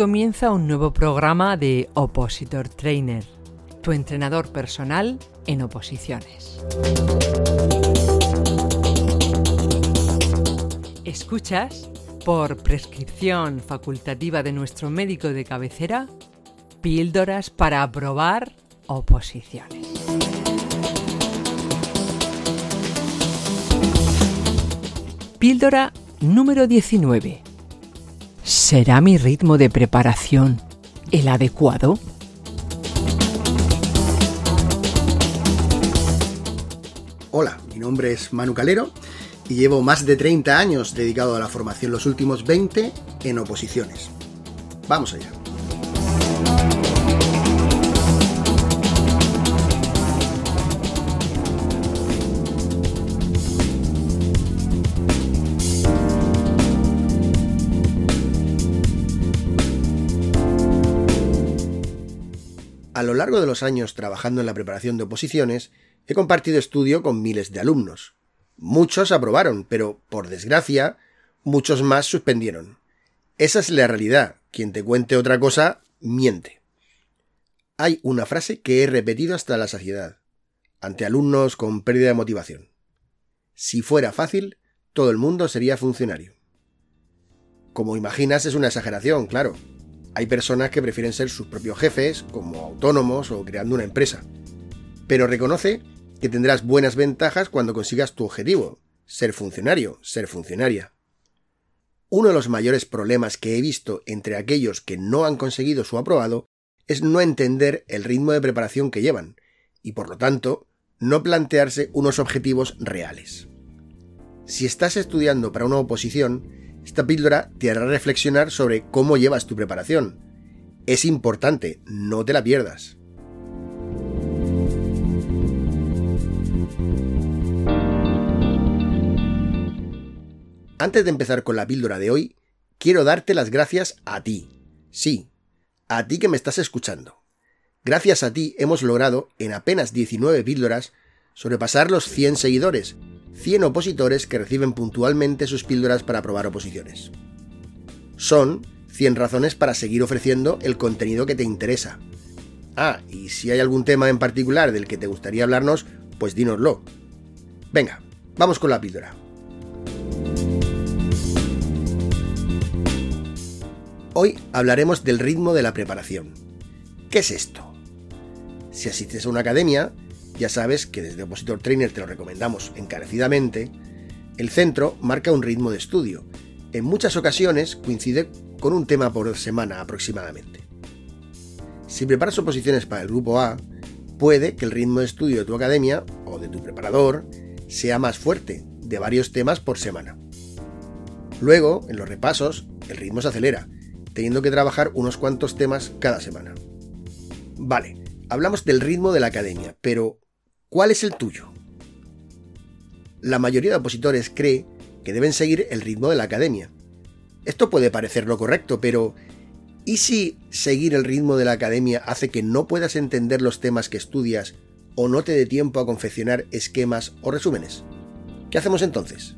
comienza un nuevo programa de Opositor Trainer, tu entrenador personal en oposiciones. Escuchas, por prescripción facultativa de nuestro médico de cabecera, píldoras para aprobar oposiciones. Píldora número 19 ¿Será mi ritmo de preparación el adecuado? Hola, mi nombre es Manu Calero y llevo más de 30 años dedicado a la formación, los últimos 20 en oposiciones. Vamos allá. A lo largo de los años trabajando en la preparación de oposiciones, he compartido estudio con miles de alumnos. Muchos aprobaron, pero, por desgracia, muchos más suspendieron. Esa es la realidad. Quien te cuente otra cosa, miente. Hay una frase que he repetido hasta la saciedad, ante alumnos con pérdida de motivación. Si fuera fácil, todo el mundo sería funcionario. Como imaginas, es una exageración, claro. Hay personas que prefieren ser sus propios jefes, como autónomos o creando una empresa. Pero reconoce que tendrás buenas ventajas cuando consigas tu objetivo, ser funcionario, ser funcionaria. Uno de los mayores problemas que he visto entre aquellos que no han conseguido su aprobado es no entender el ritmo de preparación que llevan, y por lo tanto, no plantearse unos objetivos reales. Si estás estudiando para una oposición, esta píldora te hará reflexionar sobre cómo llevas tu preparación. Es importante, no te la pierdas. Antes de empezar con la píldora de hoy, quiero darte las gracias a ti. Sí, a ti que me estás escuchando. Gracias a ti hemos logrado, en apenas 19 píldoras, sobrepasar los 100 seguidores 100 opositores que reciben puntualmente sus píldoras para aprobar oposiciones. Son 100 razones para seguir ofreciendo el contenido que te interesa. Ah, y si hay algún tema en particular del que te gustaría hablarnos, pues dínoslo. Venga, vamos con la píldora. Hoy hablaremos del ritmo de la preparación. ¿Qué es esto? Si asistes a una academia, ya sabes que desde Opositor Trainer te lo recomendamos encarecidamente. El centro marca un ritmo de estudio. En muchas ocasiones coincide con un tema por semana aproximadamente. Si preparas oposiciones para el grupo A, puede que el ritmo de estudio de tu academia o de tu preparador sea más fuerte, de varios temas por semana. Luego, en los repasos, el ritmo se acelera, teniendo que trabajar unos cuantos temas cada semana. Vale, hablamos del ritmo de la academia, pero ¿Cuál es el tuyo? La mayoría de opositores cree que deben seguir el ritmo de la academia. Esto puede parecer lo correcto, pero ¿y si seguir el ritmo de la academia hace que no puedas entender los temas que estudias o no te dé tiempo a confeccionar esquemas o resúmenes? ¿Qué hacemos entonces?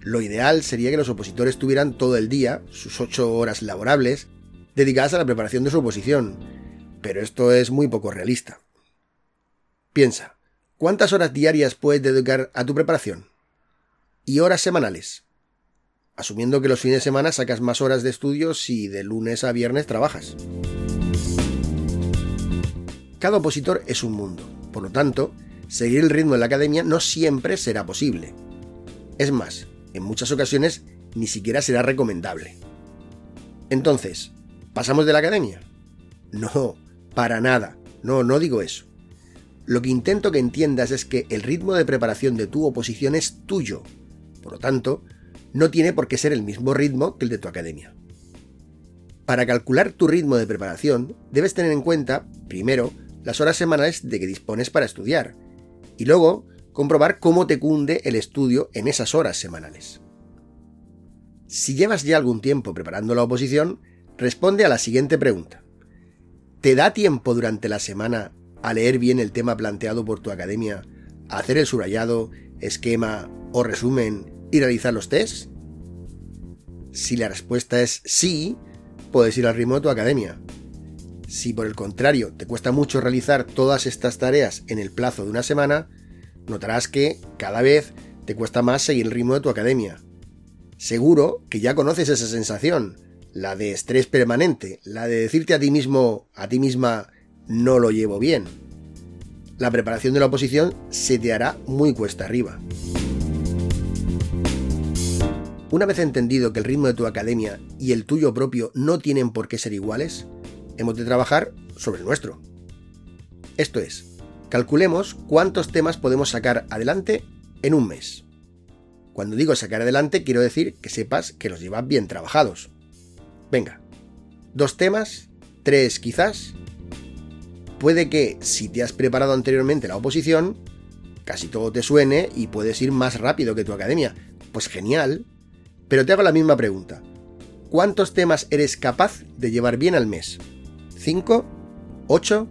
Lo ideal sería que los opositores tuvieran todo el día, sus ocho horas laborables, dedicadas a la preparación de su oposición, pero esto es muy poco realista. Piensa, ¿cuántas horas diarias puedes dedicar a tu preparación? ¿Y horas semanales? Asumiendo que los fines de semana sacas más horas de estudio si de lunes a viernes trabajas. Cada opositor es un mundo, por lo tanto, seguir el ritmo de la academia no siempre será posible. Es más, en muchas ocasiones ni siquiera será recomendable. Entonces, ¿pasamos de la academia? No, para nada. No, no digo eso. Lo que intento que entiendas es que el ritmo de preparación de tu oposición es tuyo. Por lo tanto, no tiene por qué ser el mismo ritmo que el de tu academia. Para calcular tu ritmo de preparación, debes tener en cuenta, primero, las horas semanales de que dispones para estudiar, y luego comprobar cómo te cunde el estudio en esas horas semanales. Si llevas ya algún tiempo preparando la oposición, responde a la siguiente pregunta. ¿Te da tiempo durante la semana a leer bien el tema planteado por tu academia, hacer el subrayado, esquema o resumen y realizar los tests? Si la respuesta es sí, puedes ir al ritmo de tu academia. Si por el contrario te cuesta mucho realizar todas estas tareas en el plazo de una semana, notarás que cada vez te cuesta más seguir el ritmo de tu academia. Seguro que ya conoces esa sensación, la de estrés permanente, la de decirte a ti mismo, a ti misma, no lo llevo bien. La preparación de la oposición se te hará muy cuesta arriba. Una vez entendido que el ritmo de tu academia y el tuyo propio no tienen por qué ser iguales, hemos de trabajar sobre el nuestro. Esto es, calculemos cuántos temas podemos sacar adelante en un mes. Cuando digo sacar adelante, quiero decir que sepas que los llevas bien trabajados. Venga, dos temas, tres quizás. Puede que, si te has preparado anteriormente la oposición, casi todo te suene y puedes ir más rápido que tu academia. Pues genial, pero te hago la misma pregunta. ¿Cuántos temas eres capaz de llevar bien al mes? ¿Cinco? ¿Ocho?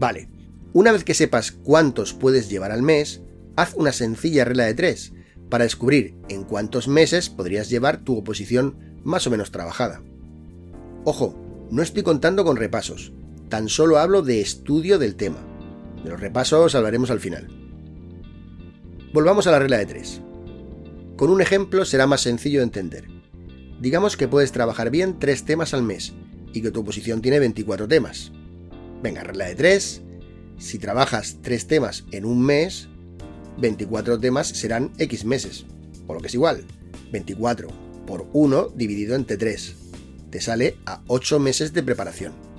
Vale, una vez que sepas cuántos puedes llevar al mes, haz una sencilla regla de tres para descubrir en cuántos meses podrías llevar tu oposición más o menos trabajada. Ojo, no estoy contando con repasos, tan solo hablo de estudio del tema. De los repasos hablaremos al final. Volvamos a la regla de tres. Con un ejemplo será más sencillo de entender. Digamos que puedes trabajar bien 3 temas al mes y que tu oposición tiene 24 temas. Venga, regla de 3. Si trabajas 3 temas en un mes, 24 temas serán X meses. Por lo que es igual. 24 por 1 dividido entre 3. Te sale a 8 meses de preparación.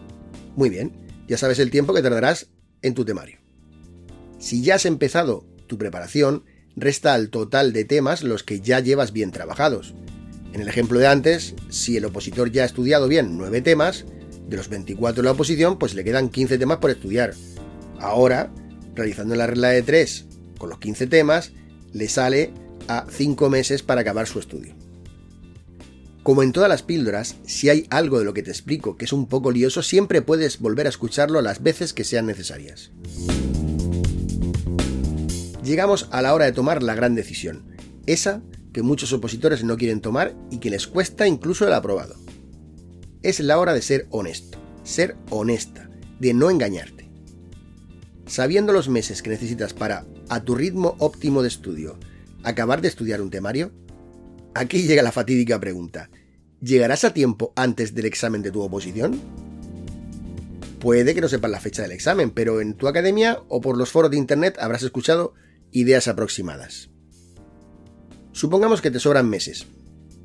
Muy bien, ya sabes el tiempo que tardarás en tu temario. Si ya has empezado tu preparación, resta al total de temas los que ya llevas bien trabajados. En el ejemplo de antes, si el opositor ya ha estudiado bien 9 temas, de los 24 de la oposición, pues le quedan 15 temas por estudiar. Ahora, realizando la regla de 3 con los 15 temas, le sale a 5 meses para acabar su estudio. Como en todas las píldoras, si hay algo de lo que te explico que es un poco lioso, siempre puedes volver a escucharlo las veces que sean necesarias llegamos a la hora de tomar la gran decisión, esa que muchos opositores no quieren tomar y que les cuesta incluso el aprobado. Es la hora de ser honesto, ser honesta, de no engañarte. Sabiendo los meses que necesitas para, a tu ritmo óptimo de estudio, acabar de estudiar un temario, aquí llega la fatídica pregunta. ¿Llegarás a tiempo antes del examen de tu oposición? Puede que no sepas la fecha del examen, pero en tu academia o por los foros de internet habrás escuchado ideas aproximadas. Supongamos que te sobran meses.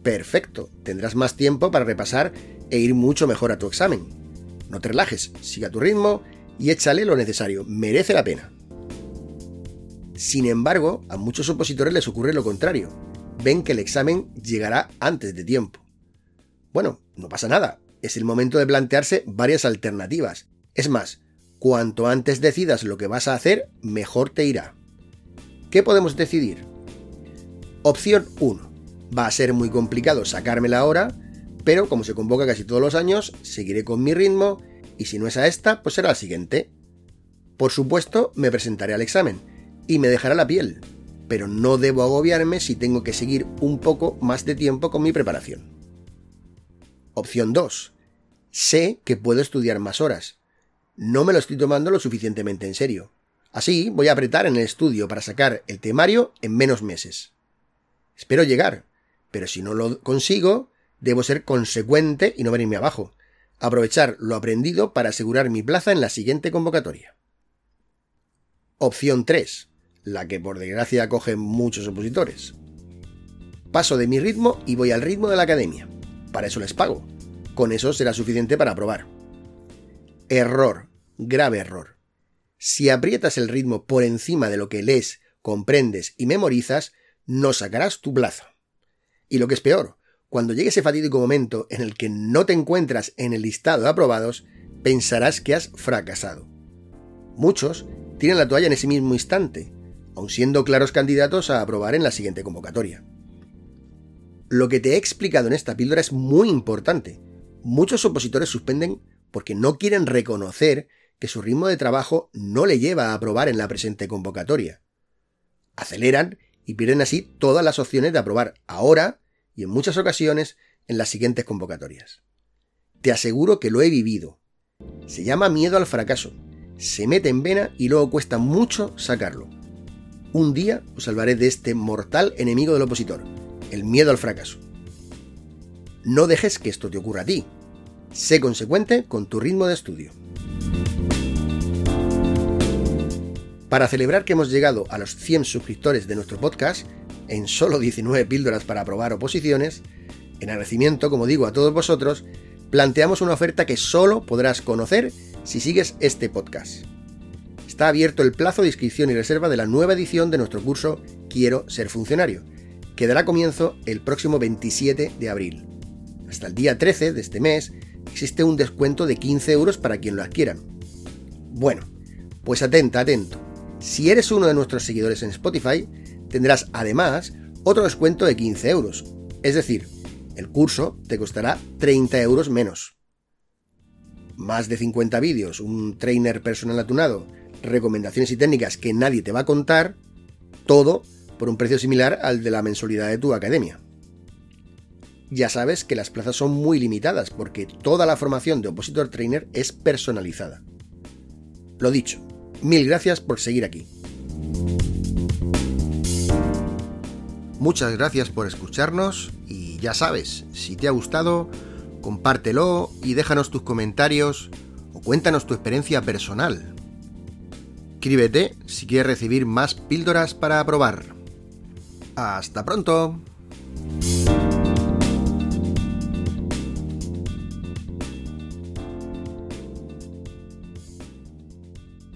Perfecto, tendrás más tiempo para repasar e ir mucho mejor a tu examen. No te relajes, siga tu ritmo y échale lo necesario, merece la pena. Sin embargo, a muchos opositores les ocurre lo contrario. Ven que el examen llegará antes de tiempo. Bueno, no pasa nada, es el momento de plantearse varias alternativas. Es más, cuanto antes decidas lo que vas a hacer, mejor te irá. ¿Qué podemos decidir? Opción 1. Va a ser muy complicado sacármela ahora, pero como se convoca casi todos los años, seguiré con mi ritmo y si no es a esta, pues será la siguiente. Por supuesto, me presentaré al examen y me dejará la piel, pero no debo agobiarme si tengo que seguir un poco más de tiempo con mi preparación. Opción 2. Sé que puedo estudiar más horas. No me lo estoy tomando lo suficientemente en serio. Así voy a apretar en el estudio para sacar el temario en menos meses. Espero llegar, pero si no lo consigo, debo ser consecuente y no venirme abajo. Aprovechar lo aprendido para asegurar mi plaza en la siguiente convocatoria. Opción 3, la que por desgracia cogen muchos opositores. Paso de mi ritmo y voy al ritmo de la academia. Para eso les pago. Con eso será suficiente para aprobar. Error, grave error. Si aprietas el ritmo por encima de lo que lees, comprendes y memorizas, no sacarás tu plazo. Y lo que es peor, cuando llegue ese fatídico momento en el que no te encuentras en el listado de aprobados, pensarás que has fracasado. Muchos tiran la toalla en ese mismo instante, aun siendo claros candidatos a aprobar en la siguiente convocatoria. Lo que te he explicado en esta píldora es muy importante. Muchos opositores suspenden porque no quieren reconocer que su ritmo de trabajo no le lleva a aprobar en la presente convocatoria. Aceleran y pierden así todas las opciones de aprobar ahora y en muchas ocasiones en las siguientes convocatorias. Te aseguro que lo he vivido. Se llama miedo al fracaso. Se mete en vena y luego cuesta mucho sacarlo. Un día os salvaré de este mortal enemigo del opositor, el miedo al fracaso. No dejes que esto te ocurra a ti. Sé consecuente con tu ritmo de estudio. Para celebrar que hemos llegado a los 100 suscriptores de nuestro podcast, en solo 19 píldoras para aprobar oposiciones, en agradecimiento, como digo, a todos vosotros, planteamos una oferta que solo podrás conocer si sigues este podcast. Está abierto el plazo de inscripción y reserva de la nueva edición de nuestro curso Quiero ser funcionario, que dará comienzo el próximo 27 de abril. Hasta el día 13 de este mes existe un descuento de 15 euros para quien lo adquieran. Bueno, pues atenta, atento si eres uno de nuestros seguidores en Spotify, tendrás además otro descuento de 15 euros. Es decir, el curso te costará 30 euros menos. Más de 50 vídeos, un trainer personal atunado, recomendaciones y técnicas que nadie te va a contar, todo por un precio similar al de la mensualidad de tu academia. Ya sabes que las plazas son muy limitadas porque toda la formación de Opositor Trainer es personalizada. Lo dicho, Mil gracias por seguir aquí. Muchas gracias por escucharnos y ya sabes, si te ha gustado, compártelo y déjanos tus comentarios o cuéntanos tu experiencia personal. Escríbete si quieres recibir más píldoras para probar. Hasta pronto.